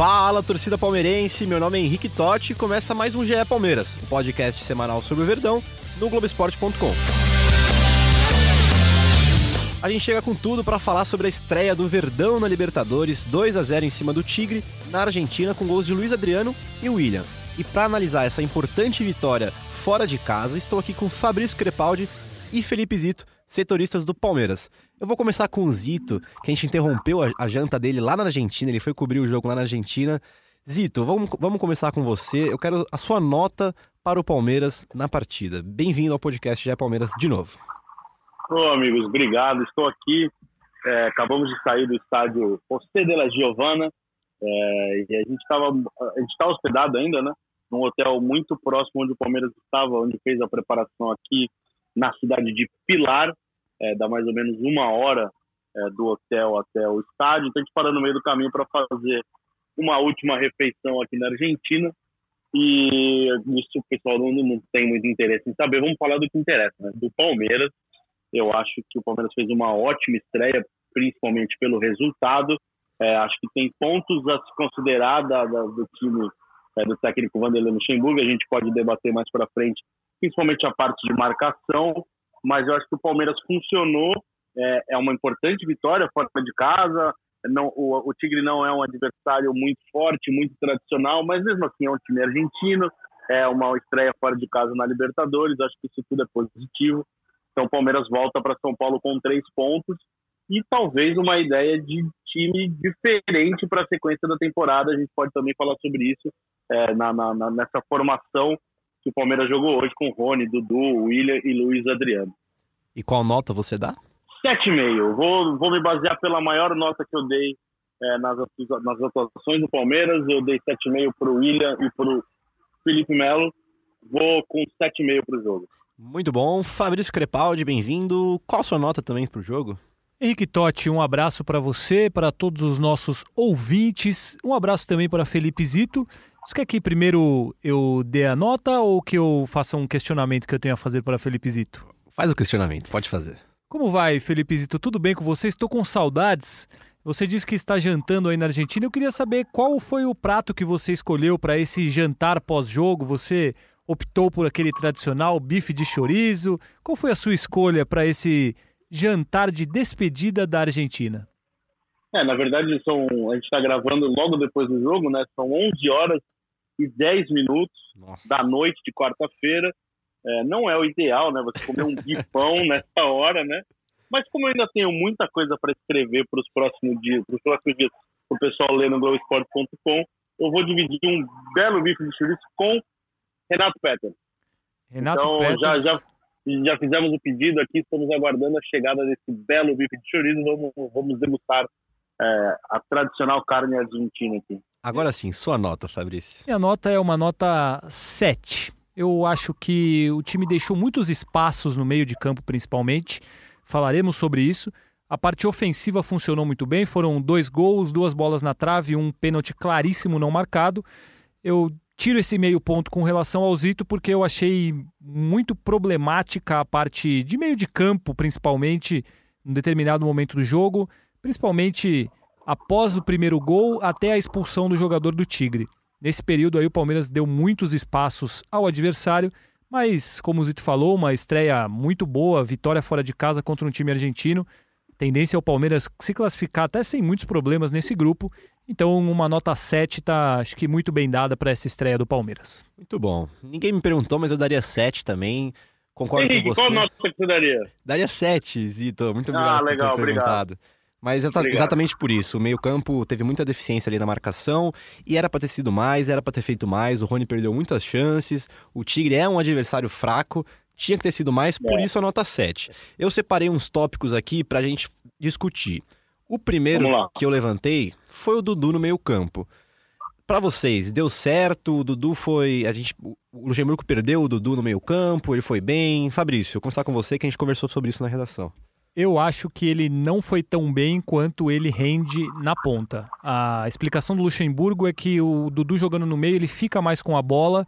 Fala, torcida palmeirense, meu nome é Henrique Totti e começa mais um GE Palmeiras, o um podcast semanal sobre o Verdão, no Globoesporte.com. A gente chega com tudo para falar sobre a estreia do Verdão na Libertadores, 2 a 0 em cima do Tigre, na Argentina, com gols de Luiz Adriano e William. E para analisar essa importante vitória fora de casa, estou aqui com Fabrício Crepaldi e Felipe Zito, setoristas do Palmeiras. Eu vou começar com o Zito, que a gente interrompeu a, a, janta dele lá na Argentina, ele foi cobrir o jogo lá na Argentina. Zito, vamos, vamos começar com você. Eu quero a sua nota para o Palmeiras na partida. Bem-vindo ao podcast Já Palmeiras de novo. Ô, amigos, obrigado. Estou aqui. É, acabamos de sair do estádio José de la Giovana é, e a gente estava a gente está hospedado ainda, né? Num hotel muito próximo onde o Palmeiras estava, onde fez a preparação aqui na cidade de Pilar, é, dá mais ou menos uma hora é, do hotel até o estádio. Então a gente parou no meio do caminho para fazer uma última refeição aqui na Argentina. E isso o pessoal não, não, tem muito interesse em saber. Vamos falar do que interessa, né? Do Palmeiras. Eu acho que o Palmeiras fez uma ótima estreia, principalmente pelo resultado. É, acho que tem pontos a se considerar da, da, do time é, do técnico Vanderlei Luxemburgo. A gente pode debater mais para frente, principalmente a parte de marcação. Mas eu acho que o Palmeiras funcionou. É, é uma importante vitória fora de casa. Não, o, o, Tigre não é um adversário muito forte, muito tradicional, mas mesmo assim é um time argentino. É uma estreia fora de casa na Libertadores. Acho que isso tudo é positivo. Então o Palmeiras volta para São Paulo com três pontos e talvez uma ideia de time diferente para a sequência da temporada. A gente pode também falar sobre isso é, na, na, nessa formação que o Palmeiras jogou hoje com Rony, Dudu, William e Luiz Adriano. E qual nota você dá? 7,5. Vou, vou me basear pela maior nota que eu dei é, nas, nas atuações do Palmeiras. Eu dei 7,5 para o William e para o Felipe Melo. Vou com 7,5 para o jogo. Muito bom. Fabrício Crepaldi, bem-vindo. Qual a sua nota também para o jogo? Henrique Totti, um abraço para você, para todos os nossos ouvintes. Um abraço também para Felipe Zito. Você quer que primeiro eu dê a nota ou que eu faça um questionamento que eu tenho a fazer para Felipe Zito? Faz o questionamento, pode fazer. Como vai, Felipe Zito? Tudo bem com você? Estou com saudades. Você disse que está jantando aí na Argentina. Eu queria saber qual foi o prato que você escolheu para esse jantar pós-jogo. Você optou por aquele tradicional bife de chorizo? Qual foi a sua escolha para esse jantar de despedida da Argentina? É, na verdade, são, a gente está gravando logo depois do jogo, né? São 11 horas e 10 minutos Nossa. da noite de quarta-feira. É, não é o ideal, né? Você comer um bifão nessa hora, né? Mas como eu ainda tenho muita coisa para escrever para os próximos dias, para os próximos dias, para o pessoal ler no Globoesporte.com, eu vou dividir um belo bife de chorizo com Renato Petter. Renato então, Peters. já, já, já fizemos o pedido aqui, estamos aguardando a chegada desse belo bife de chorizo. Vamos, vamos degustar é, a tradicional carne argentina aqui. Agora sim, sua nota, Fabrício. Minha nota é uma nota 7. Eu acho que o time deixou muitos espaços no meio de campo, principalmente. Falaremos sobre isso. A parte ofensiva funcionou muito bem. Foram dois gols, duas bolas na trave e um pênalti claríssimo não marcado. Eu tiro esse meio ponto com relação ao Zito porque eu achei muito problemática a parte de meio de campo, principalmente, em determinado momento do jogo, principalmente após o primeiro gol até a expulsão do jogador do Tigre. Nesse período aí o Palmeiras deu muitos espaços ao adversário, mas como o Zito falou, uma estreia muito boa, vitória fora de casa contra um time argentino. Tendência é o Palmeiras se classificar até sem muitos problemas nesse grupo. Então, uma nota 7 tá, acho que muito bem dada para essa estreia do Palmeiras. Muito bom. Ninguém me perguntou, mas eu daria 7 também. Concordo Henrique, com você. qual nota que você daria? Daria 7, Zito. Muito obrigado Ah, por legal, ter obrigado. perguntado. Mas tá- Obrigado. exatamente por isso. O meio-campo teve muita deficiência ali na marcação e era para ter sido mais, era para ter feito mais. O Rony perdeu muitas chances. O Tigre é um adversário fraco, tinha que ter sido mais, por É. isso a nota 7. Eu separei uns tópicos aqui pra gente discutir. O primeiro que eu levantei foi o Dudu no meio-campo. para vocês, deu certo? O Dudu foi. A gente, o Luxemburgo perdeu o Dudu no meio-campo, ele foi bem. Fabrício, vou começar com você, que a gente conversou sobre isso na redação. Eu acho que ele não foi tão bem quanto ele rende na ponta. A explicação do Luxemburgo é que o Dudu jogando no meio, ele fica mais com a bola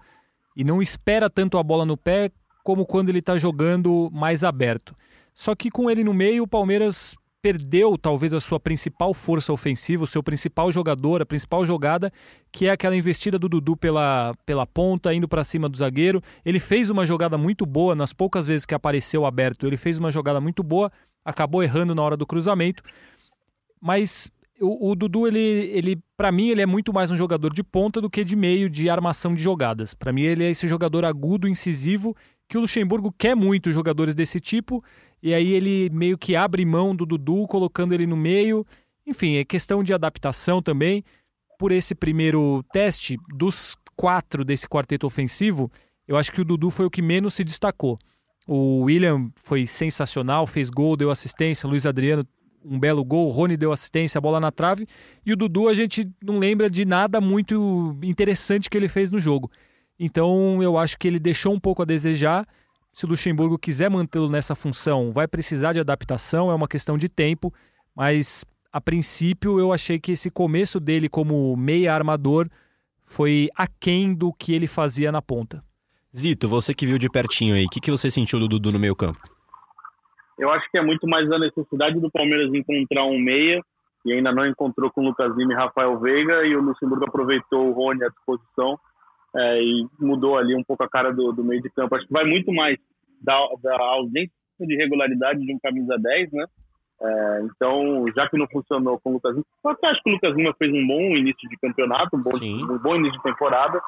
e não espera tanto a bola no pé como quando ele está jogando mais aberto. Só que com ele no meio, o Palmeiras perdeu talvez a sua principal força ofensiva, o seu principal jogador, a principal jogada, que é aquela investida do Dudu pela, pela ponta, indo para cima do zagueiro. Ele fez uma jogada muito boa nas poucas vezes que apareceu aberto. Ele fez uma jogada muito boa, acabou errando na hora do cruzamento. Mas o, o Dudu, ele, ele para mim, ele é muito mais um jogador de ponta do que de meio de armação de jogadas. Para mim, ele é esse jogador agudo, incisivo, que o Luxemburgo quer muito jogadores desse tipo e aí ele meio que abre mão do Dudu, colocando ele no meio. Enfim, é questão de adaptação também. Por esse primeiro teste, dos quatro desse quarteto ofensivo, eu acho que o Dudu foi o que menos se destacou. O William foi sensacional, fez gol, deu assistência. Luiz Adriano, um belo gol. O Rony deu assistência, bola na trave. E o Dudu, a gente não lembra de nada muito interessante que ele fez no jogo. Então, eu acho que ele deixou um pouco a desejar se o Luxemburgo quiser mantê-lo nessa função, vai precisar de adaptação, é uma questão de tempo, mas a princípio eu achei que esse começo dele como meia armador foi aquém do que ele fazia na ponta. Zito, você que viu de pertinho aí, o que, que você sentiu do Dudu no meio campo? Eu acho que é muito mais a necessidade do Palmeiras encontrar um meia, e ainda não encontrou com o Lucas Lima e Rafael Veiga, e o Luxemburgo aproveitou o Rony à disposição é, e mudou ali um pouco a cara do, do, meio de campo. Acho que vai muito mais da, da ausência de regularidade de um camisa 10, né? É, então, já que não funcionou com o Lucas Lima, eu acho que o Lucas Lima fez um bom início de campeonato, um bom, um bom início de temporada.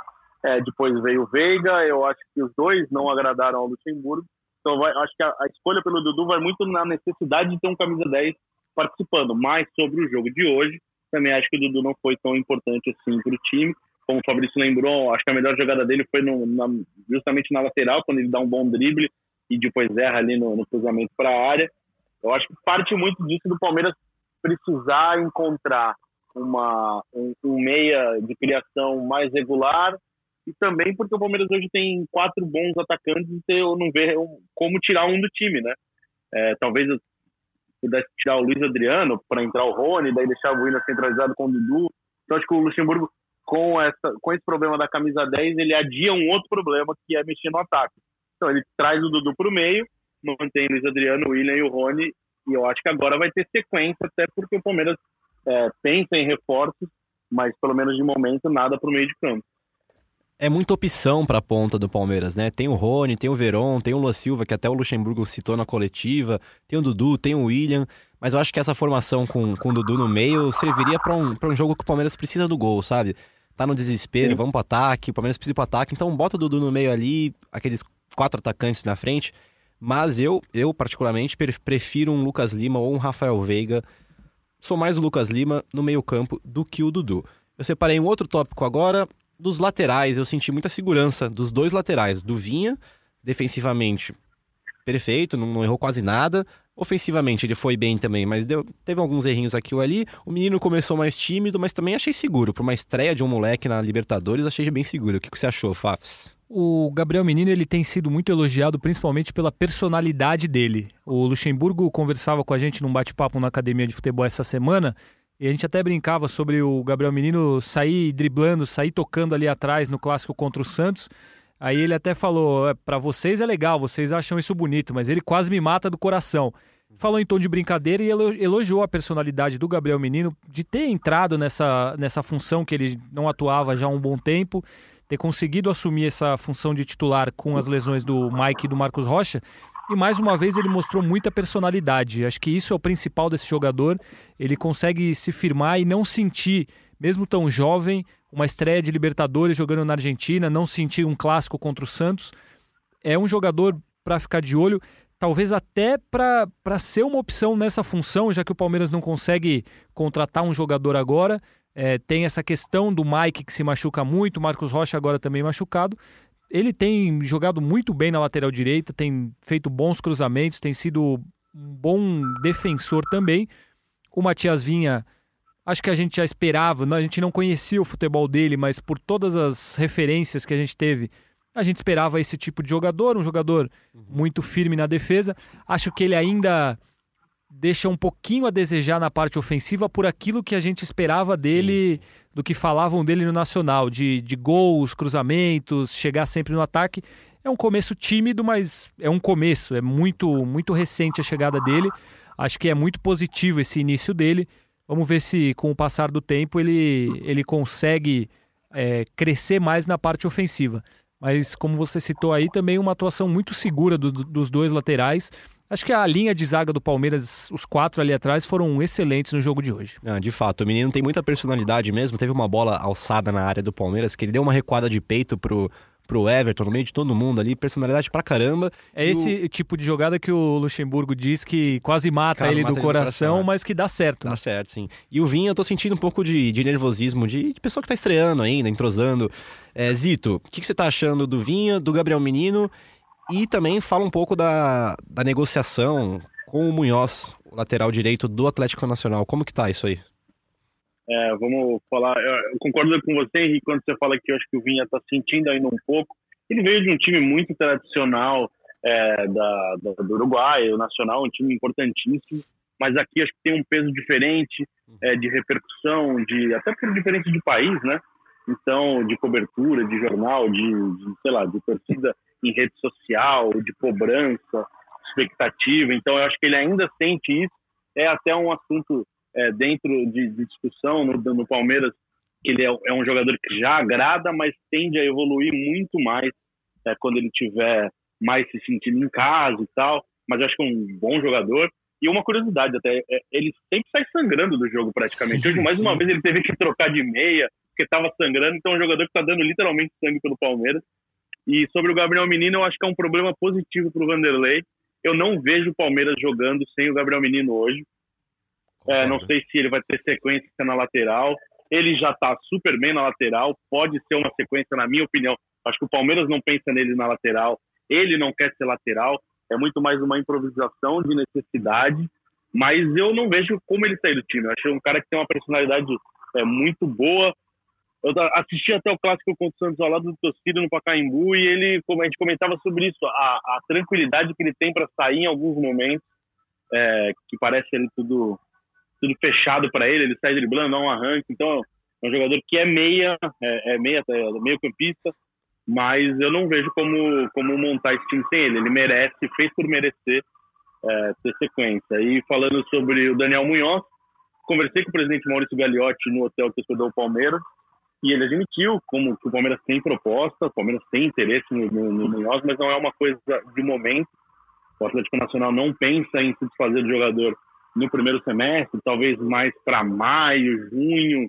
É, depois veio o Veiga, eu acho que os dois não agradaram ao Luxemburgo. Então, vai, acho que a, a, escolha pelo Dudu vai muito na necessidade de ter um camisa 10 participando. Mais sobre o jogo de hoje, também acho que o Dudu não foi tão importante assim para o time como o Fabrício lembrou, acho que a melhor jogada dele foi no, na, justamente na lateral, quando ele dá um bom drible e depois erra ali no, no cruzamento para a área. Eu acho que parte muito disso do Palmeiras precisar encontrar uma, um, um, meia de criação mais regular e também porque o Palmeiras hoje tem quatro bons atacantes e eu não vejo como tirar um do time, né? É, talvez eu pudesse tirar o Luiz Adriano para entrar o Rony, daí deixar o Willian centralizado com o Dudu. Então acho que o Luxemburgo com, essa, com esse problema da camisa 10, ele adia um outro problema, que é mexer no ataque. Então, ele traz o Dudu para o meio, mantém Luiz Adriano, o William e o Rony, e eu acho que agora vai ter sequência, até porque o Palmeiras é, pensa em reforços, mas pelo menos de momento, nada para o meio de campo. É muita opção para a ponta do Palmeiras, né? Tem o Rony, tem o Veron, tem o Lua Silva, que até o Luxemburgo citou na coletiva, tem o Dudu, tem o William, mas eu acho que essa formação com, com o Dudu no meio serviria para um, um jogo que o Palmeiras precisa do gol, sabe? Tá no desespero, Sim. vamos pro ataque, o Palmeiras precisa ir pro ataque, então bota o Dudu no meio ali, aqueles quatro atacantes na frente. Mas eu, eu particularmente, prefiro um Lucas Lima ou um Rafael Veiga. Sou mais o Lucas Lima no meio-campo do que o Dudu. Eu separei um outro tópico agora. Dos laterais, eu senti muita segurança dos dois laterais. Do Vinha, defensivamente, perfeito, não, não errou quase nada. Ofensivamente ele foi bem também, mas deu, teve alguns errinhos aqui ou ali. O menino começou mais tímido, mas também achei seguro. Para uma estreia de um moleque na Libertadores, achei bem seguro. O que você achou, Fafs? O Gabriel Menino ele tem sido muito elogiado, principalmente pela personalidade dele. O Luxemburgo conversava com a gente num bate-papo na academia de futebol essa semana e a gente até brincava sobre o Gabriel Menino sair driblando, sair tocando ali atrás no clássico contra o Santos. Aí ele até falou: é, para vocês é legal, vocês acham isso bonito, mas ele quase me mata do coração. Falou em tom de brincadeira e elogiou a personalidade do Gabriel Menino de ter entrado nessa, nessa função que ele não atuava já há um bom tempo, ter conseguido assumir essa função de titular com as lesões do Mike e do Marcos Rocha. E mais uma vez ele mostrou muita personalidade. Acho que isso é o principal desse jogador. Ele consegue se firmar e não sentir, mesmo tão jovem, uma estreia de Libertadores jogando na Argentina, não sentir um clássico contra o Santos. É um jogador para ficar de olho, talvez até para ser uma opção nessa função, já que o Palmeiras não consegue contratar um jogador agora. É, tem essa questão do Mike que se machuca muito, Marcos Rocha agora também machucado. Ele tem jogado muito bem na lateral direita, tem feito bons cruzamentos, tem sido um bom defensor também. O Matias Vinha Acho que a gente já esperava, a gente não conhecia o futebol dele, mas por todas as referências que a gente teve, a gente esperava esse tipo de jogador, um jogador uhum. muito firme na defesa. Acho que ele ainda deixa um pouquinho a desejar na parte ofensiva por aquilo que a gente esperava dele, sim, sim. do que falavam dele no Nacional, de, de gols, cruzamentos, chegar sempre no ataque. É um começo tímido, mas é um começo, é muito, muito recente a chegada dele. Acho que é muito positivo esse início dele. Vamos ver se com o passar do tempo ele, ele consegue é, crescer mais na parte ofensiva. Mas como você citou aí, também uma atuação muito segura do, dos dois laterais. Acho que a linha de zaga do Palmeiras, os quatro ali atrás, foram excelentes no jogo de hoje. Ah, de fato, o menino tem muita personalidade mesmo. Teve uma bola alçada na área do Palmeiras que ele deu uma recuada de peito pro, pro Everton, no meio de todo mundo ali, personalidade pra caramba. É esse o... tipo de jogada que o Luxemburgo diz que quase mata Cara, ele mata do, ele coração, coração, mas que dá certo. Dá né? certo, sim. E o Vinha, eu tô sentindo um pouco de, de nervosismo, de, de pessoa que tá estreando ainda, entrosando. É, Zito, o que, que você tá achando do Vinha, do Gabriel Menino e também fala um pouco da, da negociação com o Munhoz, o lateral direito do Atlético Nacional. Como que tá isso aí? É, vamos falar. Eu concordo com você, Henrique, quando você fala que eu acho que o Vinha está sentindo ainda um pouco. Ele veio de um time muito tradicional é, da, da, do Uruguai, o Nacional, um time importantíssimo. Mas aqui acho que tem um peso diferente é, de repercussão, de até por diferença de país, né? Então, de cobertura, de jornal, de, de sei lá, de torcida em rede social, de cobrança, expectativa. Então, eu acho que ele ainda sente isso. É até um assunto é, dentro de, de discussão no, no, Palmeiras, que ele é, é, um jogador que já agrada, mas tende a evoluir muito mais é, quando ele tiver mais se sentindo em casa e tal. Mas acho que é um bom jogador. E uma curiosidade até, é, ele sempre sai sangrando do jogo praticamente. Sim, Hoje, mais sim. uma vez, ele teve que trocar de meia, porque estava sangrando. Então, é um jogador que está dando literalmente sangue pelo Palmeiras. E sobre o Gabriel Menino, eu acho que é um problema positivo para o Vanderlei. Eu não vejo o Palmeiras jogando sem o Gabriel Menino hoje. É, não sei se ele vai ter sequência na lateral. Ele já está super bem na lateral. Pode ser uma sequência, na minha opinião. Acho que o Palmeiras não pensa nele na lateral. Ele não quer ser lateral. É muito mais uma improvisação de necessidade. Mas eu não vejo como ele sair do time. Eu acho um cara que tem uma personalidade é, muito boa. Eu assisti até o clássico contra o Santos ao lado do torcida no Pacaembu e ele, como a gente comentava sobre isso, a, a tranquilidade que ele tem para sair em alguns momentos, é, que parece ele tudo, tudo fechado para ele, ele sai driblando, dá um arranque. Então, é um jogador que é meia, é, é meia, é meio campista, mas eu não vejo como, como montar esse time sem ele. Ele merece, fez por merecer é, ter sequência. E falando sobre o Daniel Munhoz, conversei com o presidente Maurício Gagliotti no hotel que hospedou o Palmeiras e ele admitiu como que o Palmeiras tem proposta, o Palmeiras tem interesse no, no, no Munhoz, mas não é uma coisa de momento. O Atlético Nacional não pensa em se desfazer do jogador no primeiro semestre, talvez mais para maio, junho,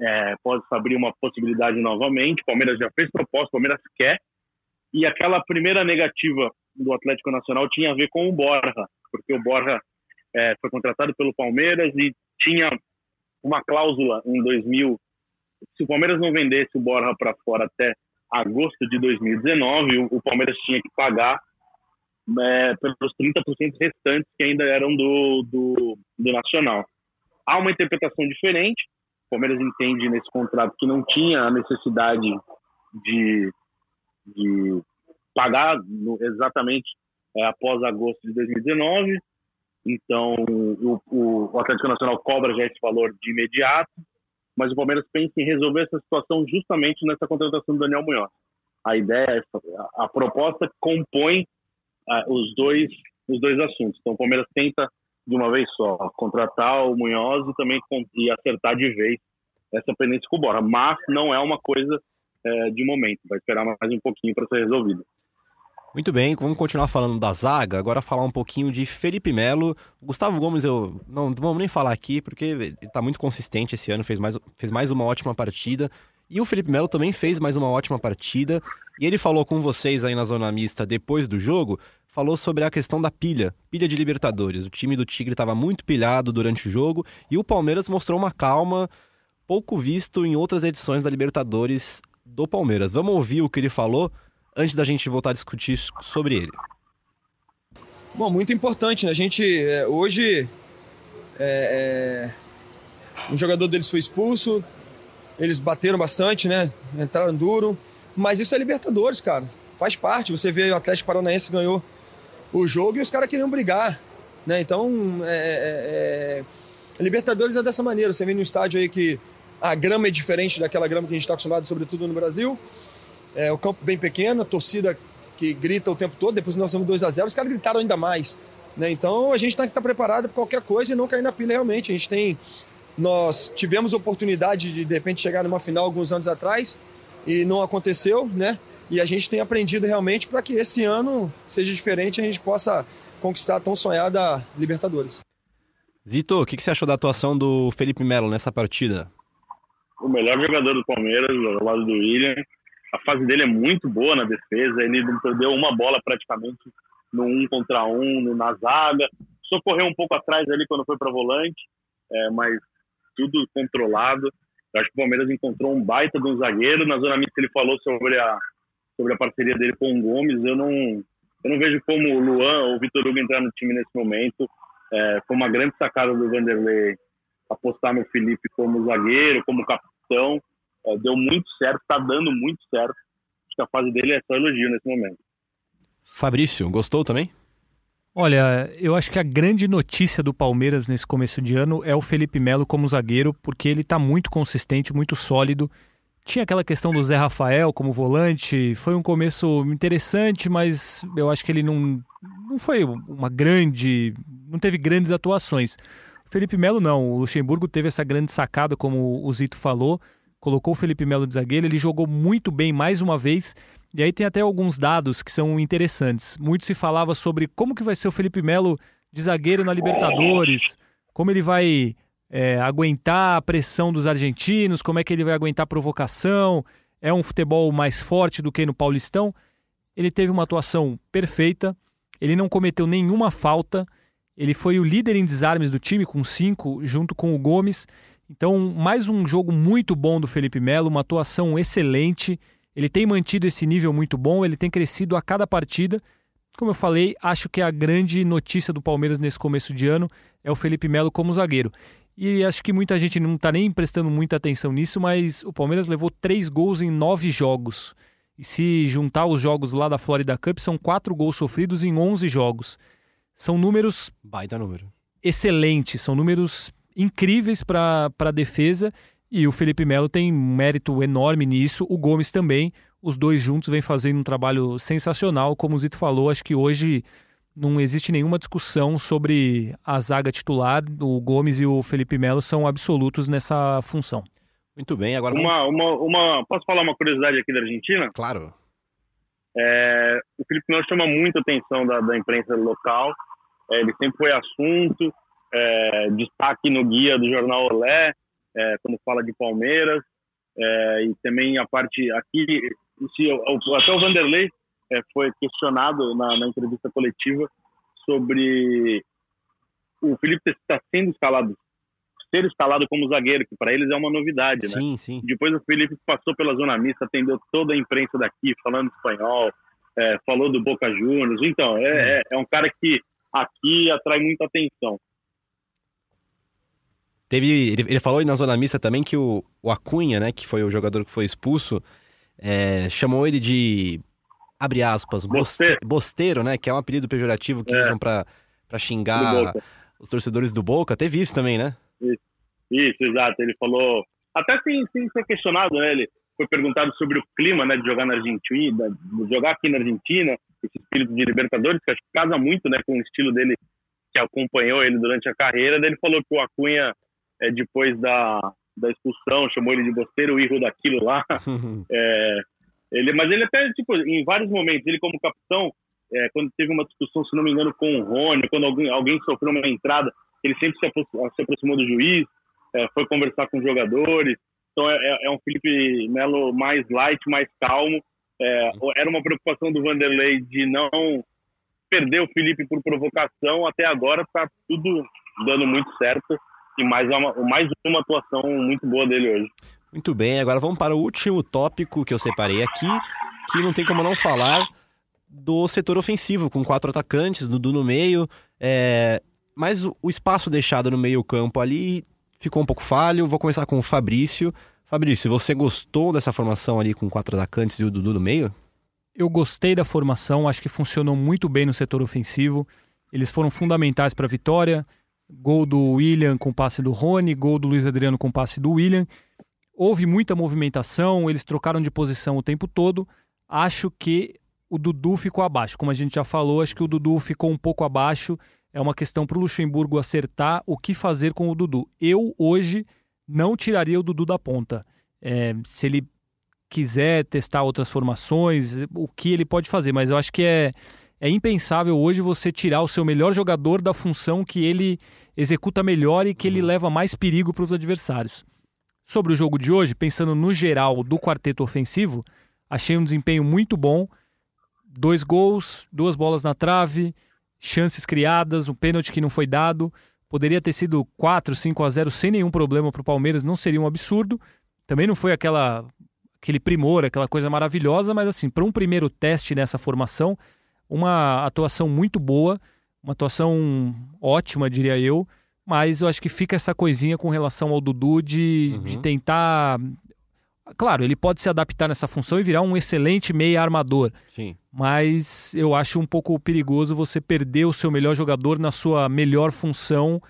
é, pode abrir uma possibilidade novamente. Palmeiras já fez proposta, Palmeiras quer. E aquela primeira negativa do Atlético Nacional tinha a ver com o Borja, porque o Borja é, foi contratado pelo Palmeiras e tinha uma cláusula em 2000 se o Palmeiras não vendesse o Borja para fora até agosto de 2019, o, o Palmeiras tinha que pagar é, pelos 30% restantes que ainda eram do, do, do Nacional. Há uma interpretação diferente. O Palmeiras entende nesse contrato que não tinha a necessidade de, de pagar no, exatamente é, após agosto de 2019. Então, o, o, o Atlético Nacional cobra já esse valor de imediato mas o Palmeiras pensa em resolver essa situação justamente nessa contratação do Daniel Munhoz. A ideia, é a proposta compõe os dois os dois assuntos. Então o Palmeiras tenta de uma vez só contratar o Munhoz e também e acertar de vez essa pendência com o Bora, mas não é uma coisa é, de momento, vai esperar mais um pouquinho para ser resolvido. Muito bem, vamos continuar falando da zaga, agora falar um pouquinho de Felipe Melo. Gustavo Gomes, eu não vamos nem falar aqui, porque ele está muito consistente esse ano, fez mais, fez mais uma ótima partida. E o Felipe Melo também fez mais uma ótima partida. E ele falou com vocês aí na Zona Mista depois do jogo, falou sobre a questão da pilha, pilha de Libertadores. O time do Tigre estava muito pilhado durante o jogo e o Palmeiras mostrou uma calma pouco visto em outras edições da Libertadores do Palmeiras. Vamos ouvir o que ele falou antes da gente voltar a discutir sobre ele? Bom, muito importante, né? A gente é, hoje é, é, um jogador deles foi expulso, eles bateram bastante, né? Entraram duro. Mas isso é Libertadores, cara. Faz parte. Você vê o Atlético Paranaense ganhou o jogo e os caras queriam brigar. Né? Então, é, é, é... Libertadores é dessa maneira. Você vem no estádio aí que a grama é diferente daquela grama que a gente está acostumado, sobretudo no Brasil. É, o campo bem pequeno, a torcida que grita o tempo todo. Depois nós fomos 2 a 0 os caras gritaram ainda mais. Né? Então a gente tem que estar preparado para qualquer coisa e não cair na pilha realmente. A gente tem. Nós tivemos oportunidade de de repente chegar numa final alguns anos atrás e não aconteceu, né? E a gente tem aprendido realmente para que esse ano seja diferente e a gente possa conquistar a tão sonhada Libertadores. Zito, o que, que você achou da atuação do Felipe Melo nessa partida? O melhor jogador do Palmeiras, ao lado do William. A fase dele é muito boa na defesa, ele não perdeu uma bola praticamente no um contra um, no, na zaga. Socorreu um pouco atrás ali quando foi para volante, é, mas tudo controlado. Eu acho que o Palmeiras encontrou um baita de um zagueiro. Na zona mista ele falou sobre a, sobre a parceria dele com o Gomes. Eu não, eu não vejo como o Luan ou o Vitor Hugo entrar no time nesse momento. É, foi uma grande sacada do Vanderlei apostar no Felipe como zagueiro, como capitão. É, deu muito certo, está dando muito certo. Acho que a fase dele é só elogio nesse momento. Fabrício, gostou também? Olha, eu acho que a grande notícia do Palmeiras nesse começo de ano é o Felipe Melo como zagueiro, porque ele está muito consistente, muito sólido. Tinha aquela questão do Zé Rafael como volante, foi um começo interessante, mas eu acho que ele não, não foi uma grande. não teve grandes atuações. Felipe Melo não, o Luxemburgo teve essa grande sacada, como o Zito falou, colocou o Felipe Melo de zagueiro, ele jogou muito bem mais uma vez e aí tem até alguns dados que são interessantes. Muito se falava sobre como que vai ser o Felipe Melo de zagueiro na Libertadores, como ele vai é, aguentar a pressão dos argentinos, como é que ele vai aguentar a provocação, é um futebol mais forte do que no Paulistão. Ele teve uma atuação perfeita, ele não cometeu nenhuma falta, ele foi o líder em desarmes do time com cinco, junto com o Gomes. Então, mais um jogo muito bom do Felipe Melo, uma atuação excelente. Ele tem mantido esse nível muito bom, ele tem crescido a cada partida. Como eu falei, acho que a grande notícia do Palmeiras nesse começo de ano é o Felipe Melo como zagueiro. E acho que muita gente não está nem prestando muita atenção nisso, mas o Palmeiras levou três gols em nove jogos. E se juntar os jogos lá da Florida Cup, são quatro gols sofridos em onze jogos. São números. Baita número. Excelentes, são números incríveis para a defesa e o Felipe Melo tem um mérito enorme nisso, o Gomes também. Os dois juntos vêm fazendo um trabalho sensacional. Como o Zito falou, acho que hoje não existe nenhuma discussão sobre a zaga titular. O Gomes e o Felipe Melo são absolutos nessa função. Muito bem, agora uma, uma, uma Posso falar uma curiosidade aqui da Argentina? Claro. É, o Felipe Melo chama muito a atenção da, da imprensa local. É, ele sempre foi assunto, é, destaque no guia do jornal Olé é, quando fala de Palmeiras, é, e também a parte aqui, se, até o Vanderlei é, foi questionado na, na, entrevista coletiva sobre o Felipe estar sendo escalado, ser escalado como zagueiro, que para eles é uma novidade, sim, né? Sim. Depois o Felipe passou pela zona mista, atendeu toda a imprensa daqui, falando espanhol, é, falou do Boca Juniors, então é, é, é um cara que aqui atrai muita atenção. Teve, ele, ele falou na zona mista também que o, o Acunha, né, que foi o jogador que foi expulso, é, chamou ele de, abre aspas, bosteiro, bosteiro né, que é um apelido pejorativo que é. usam para xingar os torcedores do Boca. Teve isso também, né? Isso, isso exato. Ele falou, até sem, sem ser questionado, né, ele foi perguntado sobre o clima, né, de jogar na Argentina, de jogar aqui na Argentina, esse espírito de Libertadores, que acho que casa muito, né, com o estilo dele que acompanhou ele durante a carreira. Daí ele falou que o Acunha é, depois da, da expulsão, chamou ele de bosteiro, o erro daquilo lá. é, ele, mas ele até, tipo, em vários momentos, ele como capitão, é, quando teve uma discussão, se não me engano, com o Rony, quando alguém, alguém sofreu uma entrada, ele sempre se, aproximou, se aproximou do juiz, é, foi conversar com os jogadores. Então é, é, é um Felipe Melo mais light, mais calmo. É, era uma preocupação do Vanderlei de não perder o Felipe por provocação. Até agora está tudo dando muito certo e mais uma, mais uma atuação muito boa dele hoje. Muito bem, agora vamos para o último tópico que eu separei aqui, que não tem como não falar do setor ofensivo, com quatro atacantes, Dudu no meio, é... mas o espaço deixado no meio campo ali ficou um pouco falho. Vou começar com o Fabrício. Fabrício, você gostou dessa formação ali com quatro atacantes e o Dudu no meio? Eu gostei da formação, acho que funcionou muito bem no setor ofensivo. Eles foram fundamentais para a vitória. Gol do William com passe do Rony, gol do Luiz Adriano com passe do William. Houve muita movimentação, eles trocaram de posição o tempo todo. Acho que o Dudu ficou abaixo. Como a gente já falou, acho que o Dudu ficou um pouco abaixo. É uma questão para o Luxemburgo acertar o que fazer com o Dudu. Eu, hoje, não tiraria o Dudu da ponta. É, se ele quiser testar outras formações, o que ele pode fazer, mas eu acho que é, é impensável hoje você tirar o seu melhor jogador da função que ele executa melhor e que ele leva mais perigo para os adversários. Sobre o jogo de hoje, pensando no geral do quarteto ofensivo, achei um desempenho muito bom. Dois gols, duas bolas na trave, chances criadas, um pênalti que não foi dado. Poderia ter sido 4, 5 a 0 sem nenhum problema para o Palmeiras, não seria um absurdo. Também não foi aquela aquele primor, aquela coisa maravilhosa, mas assim, para um primeiro teste nessa formação, uma atuação muito boa, uma atuação ótima, diria eu, mas eu acho que fica essa coisinha com relação ao Dudu de, uhum. de tentar Claro, ele pode se adaptar nessa função e virar um excelente meia armador. Sim. Mas eu acho um pouco perigoso você perder o seu melhor jogador na sua melhor função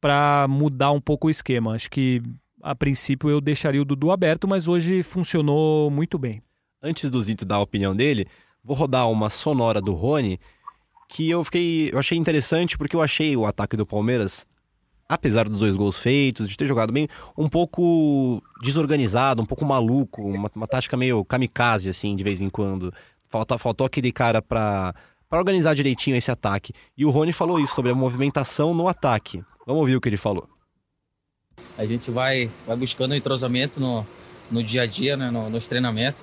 para mudar um pouco o esquema. Acho que a princípio eu deixaria o Dudu aberto, mas hoje funcionou muito bem. Antes do Zito dar a opinião dele, vou rodar uma sonora do Rony que eu fiquei, eu achei interessante porque eu achei o ataque do Palmeiras apesar dos dois gols feitos, de ter jogado bem, um pouco desorganizado, um pouco maluco, uma, uma tática meio kamikaze, assim, de vez em quando. Faltou, faltou aquele cara para para organizar direitinho esse ataque. E o Rony falou isso sobre a movimentação no ataque. Vamos ouvir o que ele falou. A gente vai, vai buscando entrosamento no, no dia a dia, né, no, nos treinamentos.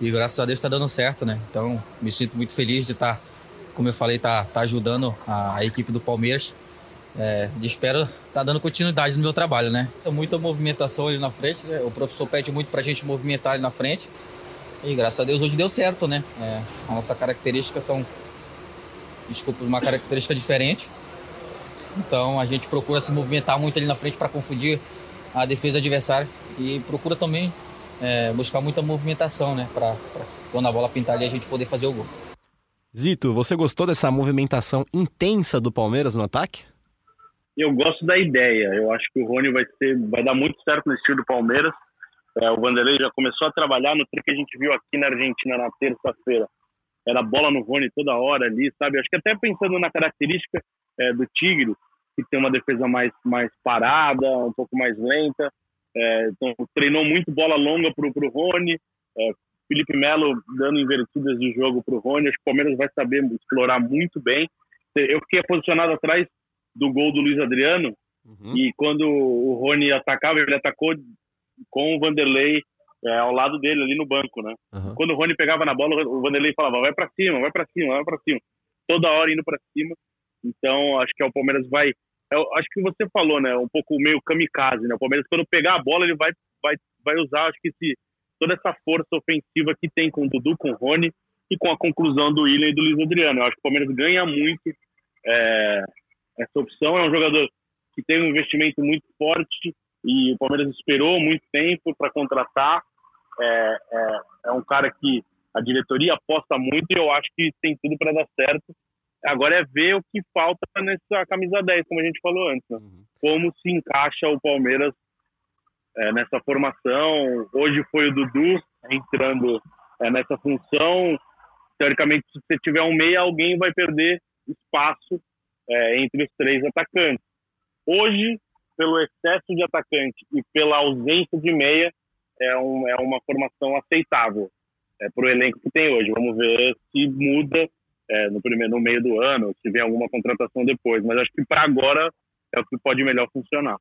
E graças a Deus está dando certo, né? Então me sinto muito feliz de estar, tá, como eu falei, tá, tá ajudando a, a equipe do Palmeiras é, espero estar tá dando continuidade no meu trabalho, né? Tem muita movimentação ali na frente, né? o professor pede muito para a gente movimentar ali na frente. E graças a Deus hoje deu certo, né? É, a nossa característica são, desculpa, uma característica diferente. Então a gente procura se movimentar muito ali na frente para confundir a defesa adversária e procura também é, buscar muita movimentação, né? Para quando a bola pintar ali a gente poder fazer o gol. Zito, você gostou dessa movimentação intensa do Palmeiras no ataque? eu gosto da ideia. Eu acho que o Rony vai ser, vai dar muito certo no estilo do Palmeiras. É, o Vanderlei já começou a trabalhar no trick que a gente viu aqui na Argentina na terça-feira. Era bola no Rony toda hora ali, sabe? Acho que até pensando na característica é, do Tigre, que tem uma defesa mais, mais parada, um pouco mais lenta. É, então, treinou muito bola longa pro, pro Rony. É, Felipe Melo dando invertidas de jogo pro Rony. Acho que o Palmeiras vai saber explorar muito bem. Eu fiquei posicionado atrás do gol do Luiz Adriano. Uhum. E quando o Rony atacava, ele atacou com o Vanderlei é, ao lado dele, ali no banco, né? Uhum. Quando o Rony pegava na bola, o Vanderlei falava: vai para cima, vai para cima, vai para cima. Toda hora indo para cima. Então, acho que o Palmeiras vai. Eu, acho que você falou, né? Um pouco meio kamikaze, né? O Palmeiras, quando pegar a bola, ele vai, vai, vai usar, acho que esse, toda essa força ofensiva que tem com o Dudu, com o Rony e com a conclusão do William e do Luiz Adriano. Eu acho que o Palmeiras ganha muito é, essa opção. É um jogador que tem um investimento muito forte e o Palmeiras esperou muito tempo para contratar. É, é, é, um cara que a diretoria aposta muito e eu acho que tem tudo para dar certo. Agora é ver o que falta nessa camisa 10, como a gente falou antes. Né? Uhum. Como se encaixa o Palmeiras é, nessa formação. Hoje foi o Dudu entrando é, nessa função. Teoricamente, se você tiver um meia, alguém vai perder espaço é, entre os três atacantes. Hoje, pelo excesso de atacante e pela ausência de meia, é, um, é uma formação aceitável é, para o elenco que tem hoje. Vamos ver se muda é, no primeiro no meio do ano, se vem alguma contratação depois. Mas acho que para agora é o que pode melhor funcionar.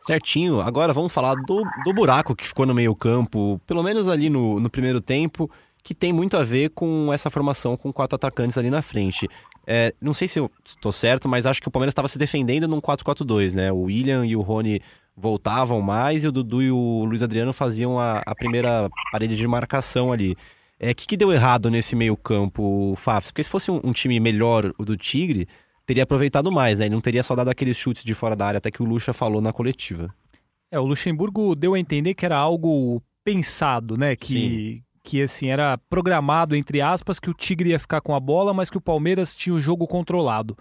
Certinho. Agora vamos falar do, do buraco que ficou no meio campo, pelo menos ali no, no primeiro tempo, que tem muito a ver com essa formação com quatro atacantes ali na frente. É, não sei se eu estou certo, mas acho que o Palmeiras estava se defendendo num 4-4-2, né? O William e o Rony voltavam mais e o Dudu e o Luiz Adriano faziam a, a primeira parede de marcação ali. O é, que, que deu errado nesse meio campo, Fafs? Porque se fosse um, um, time melhor, o do Tigre, teria aproveitado mais, né? Ele não teria só dado aqueles chutes de fora da área, até que o Lucha falou na coletiva. É, o Luxemburgo deu a entender que era algo pensado, né? Que, que assim, era programado, entre aspas, que o Tigre ia ficar com a bola, mas que o Palmeiras tinha o jogo controlado.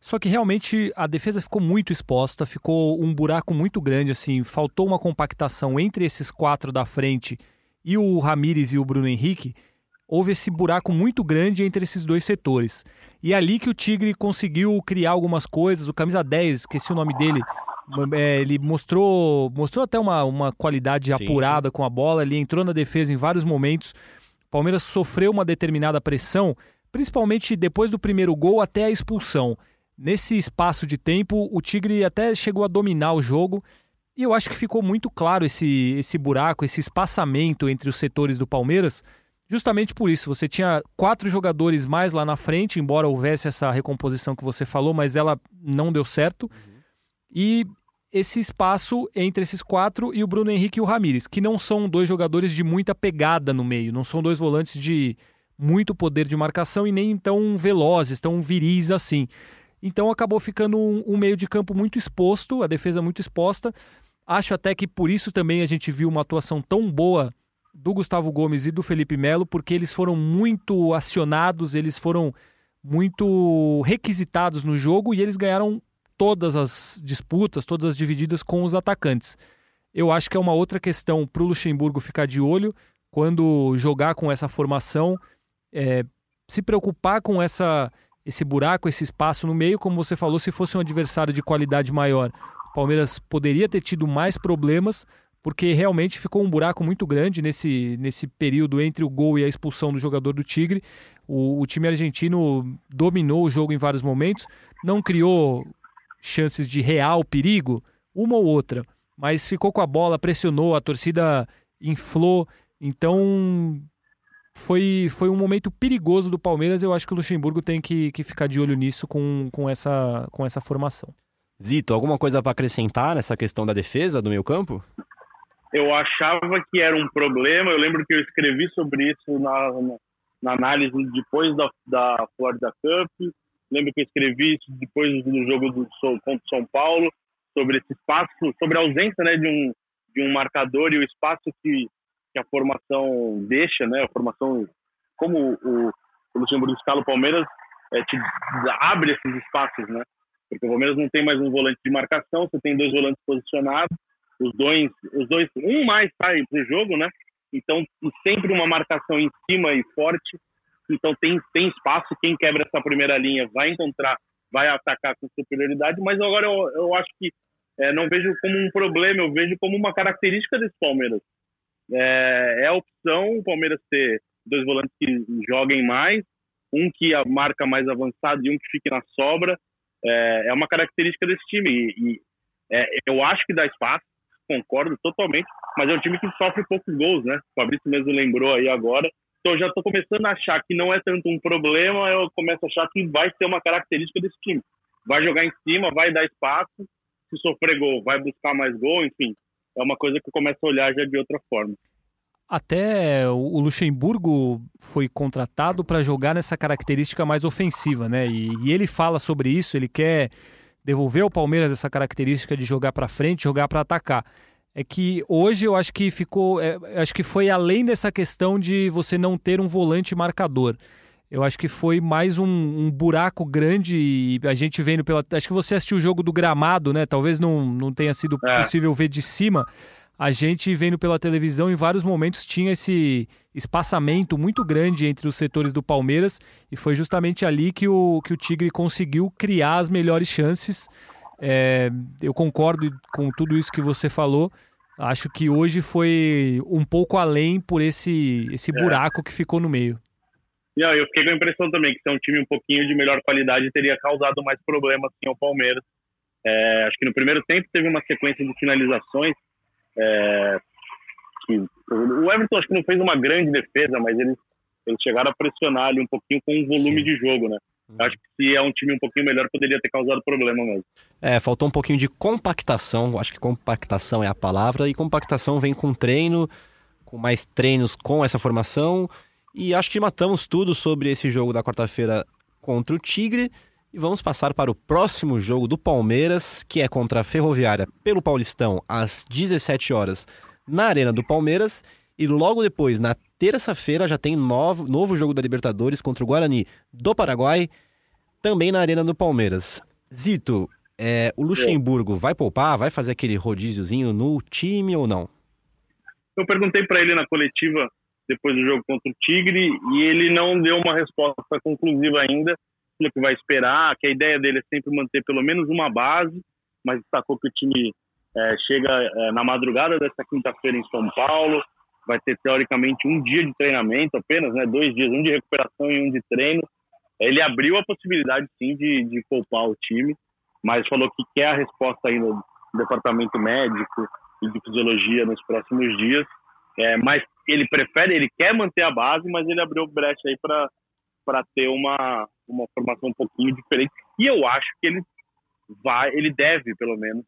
Só que realmente a defesa ficou muito exposta, ficou um buraco muito grande, assim, faltou uma compactação entre esses quatro da frente e o Ramires e o Bruno Henrique. Houve esse buraco muito grande entre esses dois setores. E é ali que o Tigre conseguiu criar algumas coisas. O camisa 10, esqueci o nome dele, é, ele mostrou, mostrou até uma, uma qualidade sim, apurada sim. com a bola. Ele entrou na defesa em vários momentos. O Palmeiras sofreu uma determinada pressão, principalmente depois do primeiro gol até a expulsão. Nesse espaço de tempo, o Tigre até chegou a dominar o jogo. E eu acho que ficou muito claro esse, esse buraco, esse espaçamento entre os setores do Palmeiras. Justamente por isso, você tinha quatro jogadores mais lá na frente, embora houvesse essa recomposição que você falou, mas ela não deu certo. Uhum. E esse espaço entre esses quatro e o Bruno Henrique e o Ramires, que não são dois jogadores de muita pegada no meio, não são dois volantes de muito poder de marcação e nem tão velozes, tão viris assim. Então acabou ficando um, um meio de campo muito exposto, a defesa muito exposta. Acho até que por isso também a gente viu uma atuação tão boa do Gustavo Gomes e do Felipe Melo, porque eles foram muito acionados, eles foram muito requisitados no jogo e eles ganharam todas as disputas, todas as divididas com os atacantes. Eu acho que é uma outra questão para o Luxemburgo ficar de olho quando jogar com essa formação, é, se preocupar com essa, esse buraco, esse espaço no meio, como você falou, se fosse um adversário de qualidade maior, o Palmeiras poderia ter tido mais problemas, porque realmente ficou um buraco muito grande nesse, nesse período entre o gol e a expulsão do jogador do Tigre. O, o time argentino dominou o jogo em vários momentos, não criou chances de real perigo, uma ou outra, mas ficou com a bola, pressionou, a torcida inflou, então foi, foi um momento perigoso do Palmeiras. Eu acho que o Luxemburgo tem que, que ficar de olho nisso com, com, essa, com essa formação. Zito, alguma coisa para acrescentar nessa questão da defesa do meio campo? Eu achava que era um problema. Eu lembro que eu escrevi sobre isso na, na, análise depois da, da Florida Cup. Lembro que eu escrevi isso depois do jogo do contra o São Paulo, sobre esse espaço, sobre a ausência né, de, um, de um marcador e o espaço que, que a formação deixa, né, a formação, como o, o Luxemburgo escala o Palmeiras, é, te abre esses espaços, né? Porque o Palmeiras não tem mais um volante de marcação, você tem dois volantes posicionados, os dois, os dois um mais sai pro jogo, né? Então, sempre uma marcação em cima e forte então tem, tem espaço, quem quebra essa primeira linha vai encontrar, vai atacar com superioridade, mas agora eu, eu acho que é, não vejo como um problema, eu vejo como uma característica desse Palmeiras. É, é a opção o Palmeiras ter dois volantes que joguem mais, um que marca mais avançado e um que fique na sobra. É, é uma característica desse time. E, e é, eu acho que dá espaço, concordo totalmente, mas é um time que sofre poucos gols, né? O Fabrício mesmo lembrou aí agora. Então já estou começando a achar que não é tanto um problema, eu começo a achar que vai ser uma característica desse time. Vai jogar em cima, vai dar espaço, se sofrer gol, vai buscar mais gol, enfim. É uma coisa que eu começo a olhar já de outra forma. Até o Luxemburgo foi contratado para jogar nessa característica mais ofensiva, né? E, e, ele fala sobre isso, ele quer devolver ao Palmeiras essa característica de jogar para frente, jogar para atacar é que hoje eu acho que ficou. É, acho que foi além dessa questão de você não ter um volante marcador. Eu acho que foi mais um, um, buraco grande e a gente vendo pela. Acho que você assistiu o jogo do gramado, né? Talvez não, não tenha sido é. possível ver de cima. A gente vendo pela televisão, em vários momentos tinha esse espaçamento muito grande entre os setores do Palmeiras e foi justamente ali que o, que o Tigre conseguiu criar as melhores chances. É, eu concordo com tudo isso que você falou. Acho que hoje foi um pouco além por esse, esse é. buraco que ficou no meio. Não, eu fiquei com a impressão também que ser um time um pouquinho de melhor qualidade teria causado mais problemas assim, ao Palmeiras. É, acho que no primeiro tempo teve uma sequência de finalizações. É, que, o Everton acho que não fez uma grande defesa, mas eles, eles chegaram a pressionar ali um pouquinho com o volume Sim. de jogo, né? Acho que se é um time um pouquinho melhor, poderia ter causado problema mesmo. É, faltou um pouquinho de compactação. Acho que compactação é a palavra. E compactação vem com treino, com mais treinos com essa formação. E acho que matamos tudo sobre esse jogo da quarta-feira contra o Tigre. E vamos passar para o próximo jogo do Palmeiras, que é contra a Ferroviária pelo Paulistão, às 17 horas, na Arena do Palmeiras. E logo depois, na terça-feira, já tem novo, novo jogo da Libertadores contra o Guarani do Paraguai, também na Arena do Palmeiras. Zito, é, o Luxemburgo vai poupar, vai fazer aquele rodíziozinho no time ou não? Eu perguntei para ele na coletiva depois do jogo contra o Tigre e ele não deu uma resposta conclusiva ainda que vai esperar, que a ideia dele é sempre manter pelo menos uma base, mas destacou que o time é, chega é, na madrugada desta quinta-feira em São Paulo, vai ter teoricamente um dia de treinamento apenas, né, dois dias, um de recuperação e um de treino. Ele abriu a possibilidade sim de, de poupar o time, mas falou que quer a resposta ainda do departamento médico e de fisiologia nos próximos dias. É, mas ele prefere, ele quer manter a base, mas ele abriu brecha aí para ter uma, uma formação um pouquinho diferente. E eu acho que ele vai, ele deve, pelo menos,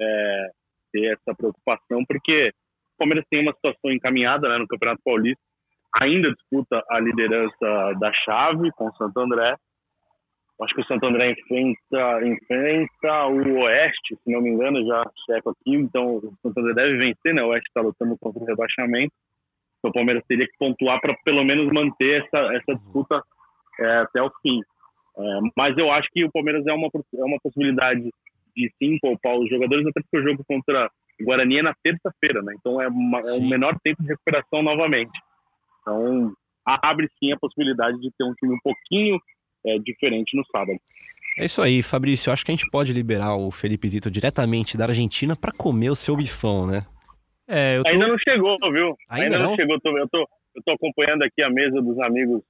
é, ter essa preocupação, porque o Palmeiras tem uma situação encaminhada né, no Campeonato Paulista, ainda disputa a liderança da chave com o Santo André. Acho que o Santo André enfrenta, enfrenta o Oeste, se não me engano, já checo aqui. Então, o Santo André deve vencer, né? O Oeste está lutando contra o rebaixamento. Então, o Palmeiras teria que pontuar para pelo menos manter essa, essa disputa é, até o fim. É, mas eu acho que o Palmeiras é uma, é uma possibilidade de sim poupar os jogadores, até porque o jogo contra o Guarani é na terça-feira, né? Então é, uma, é um menor tempo de recuperação novamente. Então abre sim a possibilidade de ter um time um pouquinho é, diferente no sábado. É isso aí, Fabrício. Eu acho que a gente pode liberar o Felipe Zito diretamente da Argentina para comer o seu bifão, né? É, tô... Ainda não chegou, viu? Ainda, Ainda não? não, chegou. Eu tô, eu, tô, eu tô acompanhando aqui a mesa dos amigos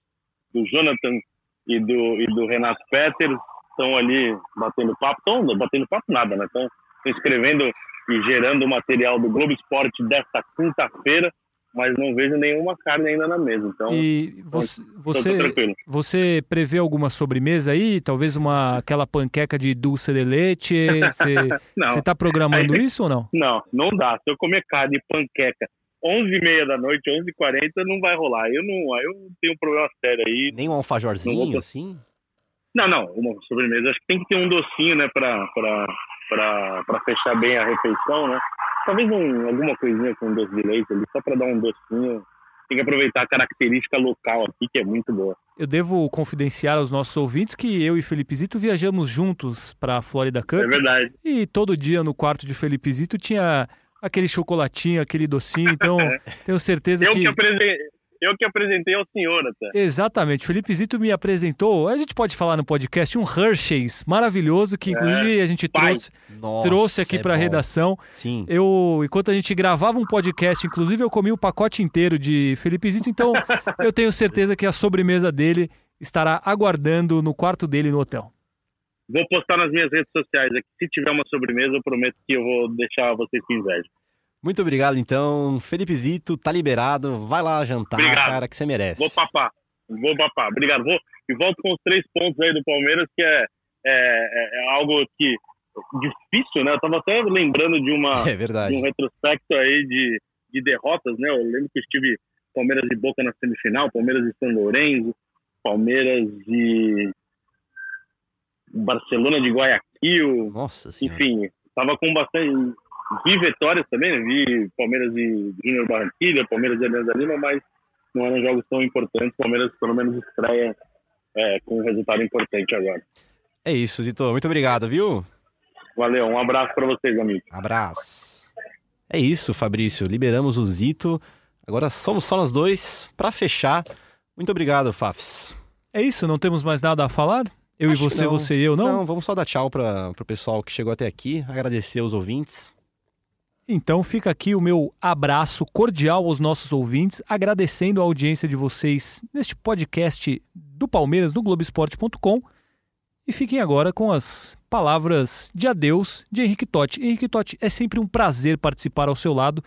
do Jonathan e do, e do Renato Peters estão ali batendo papo, estão batendo papo nada, né? Estão escrevendo e gerando o material do Globo Esporte desta quinta-feira, mas não vejo nenhuma carne ainda na mesa. Então, e você, você, você prevê alguma sobremesa aí? Talvez uma aquela panqueca de dulce de leite? Você está programando isso ou não? Não, não dá. Se eu comer carne e panqueca 11 e meia da noite, 11 e 40 não vai rolar. Eu não, eu tenho um problema sério aí. Nem um alfajorzinho, vou... assim? Não, não, uma sobremesa. Acho que tem que ter um docinho, né, pra, pra, pra, pra fechar bem a refeição, né? Talvez um, alguma coisinha com doce de leite ali, só pra dar um docinho. Tem que aproveitar a característica local aqui, que é muito boa. Eu devo confidenciar aos nossos ouvintes que eu e Felipe Zito viajamos juntos para a Florida Cup. É verdade. E todo dia no quarto de Felipe Zito tinha aquele chocolatinho, aquele docinho. Então, tenho certeza eu que. que apresentei, eu que apresentei ao senhor até. Exatamente. Felipe Zito me apresentou. A gente pode falar no podcast um Hershey's maravilhoso que inclusive é, a gente trouxe, Nossa, trouxe aqui é para a redação. Sim. Eu, enquanto a gente gravava um podcast, inclusive eu comi o pacote inteiro de Felipe Zito, então eu tenho certeza que a sobremesa dele estará aguardando no quarto dele no hotel. Vou postar nas minhas redes sociais aqui. Se tiver uma sobremesa, eu prometo que eu vou deixar vocês com inveja. Muito obrigado, então. Felipe Zito, tá liberado. Vai lá jantar, obrigado. cara, que você merece. Vou papar. Vou papar. Obrigado. Vou, e volto com os três pontos aí do Palmeiras, que é, é, é, é algo que difícil, né? Eu tava até lembrando de, uma, é de um retrospecto aí de, de derrotas, né? Eu lembro que estive Palmeiras de Boca na semifinal, Palmeiras de São Lourenço, Palmeiras de Barcelona de Guayaquil. Nossa senhora. Enfim, tava com bastante. Vi vitórias também, né? vi Palmeiras de Júnior Barranquilla, Palmeiras de Alianza Lima, mas não eram jogos tão importantes. Palmeiras pelo menos estreia é, com um resultado importante agora. É isso, Zito. Muito obrigado, viu? Valeu, um abraço para vocês, amigos. Abraço. É isso, Fabrício. Liberamos o Zito. Agora somos só nós dois para fechar. Muito obrigado, Fafs. É isso, não temos mais nada a falar? Eu Acho e você, você e eu, não? Não, vamos só dar tchau para o pessoal que chegou até aqui, agradecer os ouvintes. Então fica aqui o meu abraço cordial aos nossos ouvintes, agradecendo a audiência de vocês neste podcast do Palmeiras no Globoesporte.com. E fiquem agora com as palavras de adeus de Henrique Totti. Henrique Totti, é sempre um prazer participar ao seu lado.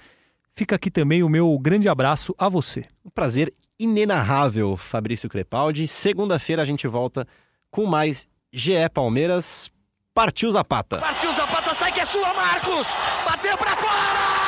Fica aqui também o meu grande abraço a você. Um prazer inenarrável, Fabrício Crepaldi. Segunda-feira a gente volta com mais GE Palmeiras. Partiu Zapata. Partiu Zapata, sai que é sua, Marcos! Bateu pra fora!